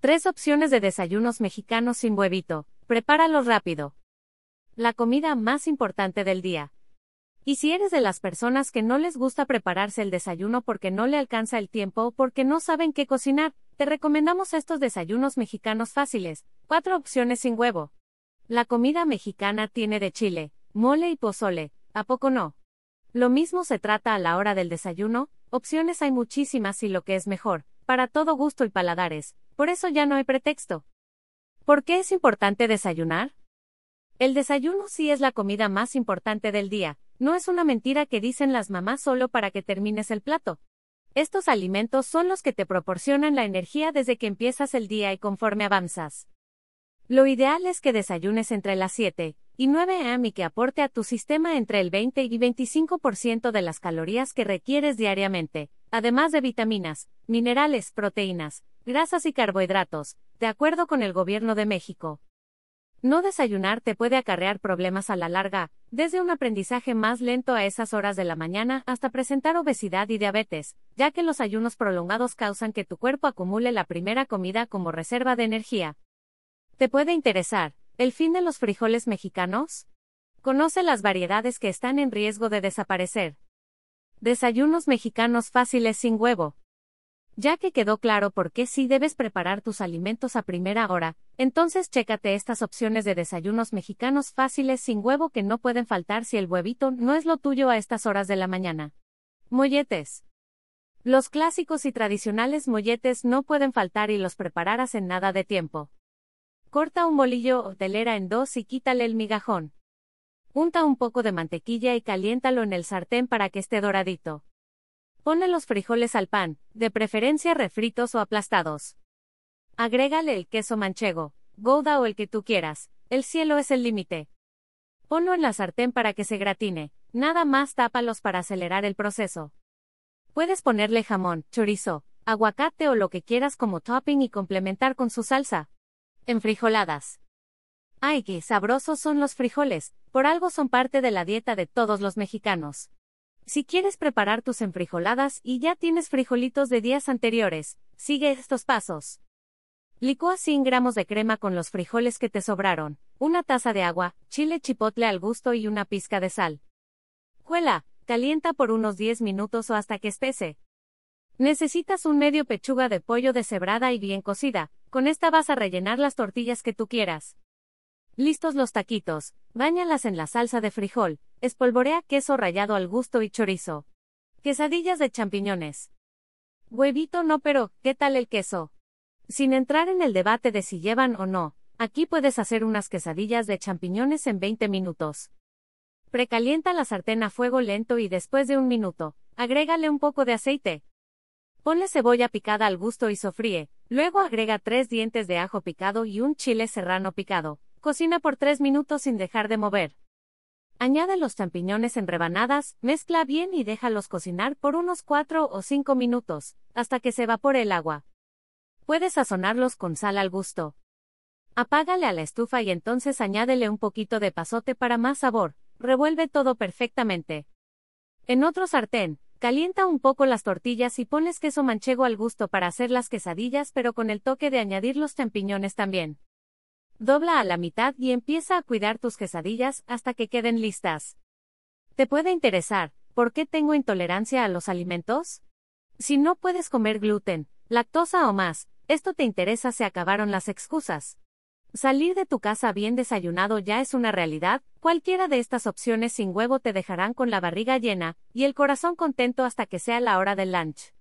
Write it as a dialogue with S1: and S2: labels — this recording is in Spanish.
S1: Tres opciones de desayunos mexicanos sin huevito. Prepáralos rápido. La comida más importante del día. Y si eres de las personas que no les gusta prepararse el desayuno porque no le alcanza el tiempo o porque no saben qué cocinar, te recomendamos estos desayunos mexicanos fáciles. Cuatro opciones sin huevo. La comida mexicana tiene de chile, mole y pozole, ¿a poco no? Lo mismo se trata a la hora del desayuno, opciones hay muchísimas y lo que es mejor, para todo gusto y paladares, por eso ya no hay pretexto. ¿Por qué es importante desayunar? El desayuno sí es la comida más importante del día, no es una mentira que dicen las mamás solo para que termines el plato. Estos alimentos son los que te proporcionan la energía desde que empiezas el día y conforme avanzas. Lo ideal es que desayunes entre las 7 y 9 am y que aporte a tu sistema entre el 20 y 25% de las calorías que requieres diariamente, además de vitaminas, minerales, proteínas, grasas y carbohidratos, de acuerdo con el Gobierno de México. No desayunar te puede acarrear problemas a la larga, desde un aprendizaje más lento a esas horas de la mañana hasta presentar obesidad y diabetes, ya que los ayunos prolongados causan que tu cuerpo acumule la primera comida como reserva de energía. ¿Te puede interesar el fin de los frijoles mexicanos? Conoce las variedades que están en riesgo de desaparecer. Desayunos mexicanos fáciles sin huevo. Ya que quedó claro por qué sí debes preparar tus alimentos a primera hora, entonces chécate estas opciones de desayunos mexicanos fáciles sin huevo que no pueden faltar si el huevito no es lo tuyo a estas horas de la mañana. Molletes. Los clásicos y tradicionales molletes no pueden faltar y los prepararás en nada de tiempo. Corta un bolillo o telera en dos y quítale el migajón. Unta un poco de mantequilla y caliéntalo en el sartén para que esté doradito. Pone los frijoles al pan, de preferencia refritos o aplastados. Agrégale el queso manchego, gouda o el que tú quieras, el cielo es el límite. Ponlo en la sartén para que se gratine, nada más tápalos para acelerar el proceso. Puedes ponerle jamón, chorizo, aguacate o lo que quieras como topping y complementar con su salsa. Enfrijoladas. Ay, qué sabrosos son los frijoles, por algo son parte de la dieta de todos los mexicanos. Si quieres preparar tus enfrijoladas y ya tienes frijolitos de días anteriores, sigue estos pasos. Licúa 100 gramos de crema con los frijoles que te sobraron, una taza de agua, chile chipotle al gusto y una pizca de sal. Cuela, calienta por unos 10 minutos o hasta que espese. Necesitas un medio pechuga de pollo deshebrada y bien cocida, con esta vas a rellenar las tortillas que tú quieras. Listos los taquitos, báñalas en la salsa de frijol, espolvorea queso rallado al gusto y chorizo. Quesadillas de champiñones. Huevito no pero, ¿qué tal el queso? Sin entrar en el debate de si llevan o no, aquí puedes hacer unas quesadillas de champiñones en 20 minutos. Precalienta la sartén a fuego lento y después de un minuto, agrégale un poco de aceite, Ponle cebolla picada al gusto y sofríe, luego agrega tres dientes de ajo picado y un chile serrano picado. Cocina por tres minutos sin dejar de mover. Añade los champiñones en rebanadas, mezcla bien y déjalos cocinar por unos 4 o 5 minutos, hasta que se evapore el agua. Puedes sazonarlos con sal al gusto. Apágale a la estufa y entonces añádele un poquito de pasote para más sabor. Revuelve todo perfectamente. En otro sartén, Calienta un poco las tortillas y pones queso manchego al gusto para hacer las quesadillas pero con el toque de añadir los champiñones también. Dobla a la mitad y empieza a cuidar tus quesadillas hasta que queden listas. ¿Te puede interesar por qué tengo intolerancia a los alimentos? Si no puedes comer gluten, lactosa o más, esto te interesa se acabaron las excusas. Salir de tu casa bien desayunado ya es una realidad, cualquiera de estas opciones sin huevo te dejarán con la barriga llena y el corazón contento hasta que sea la hora del lunch.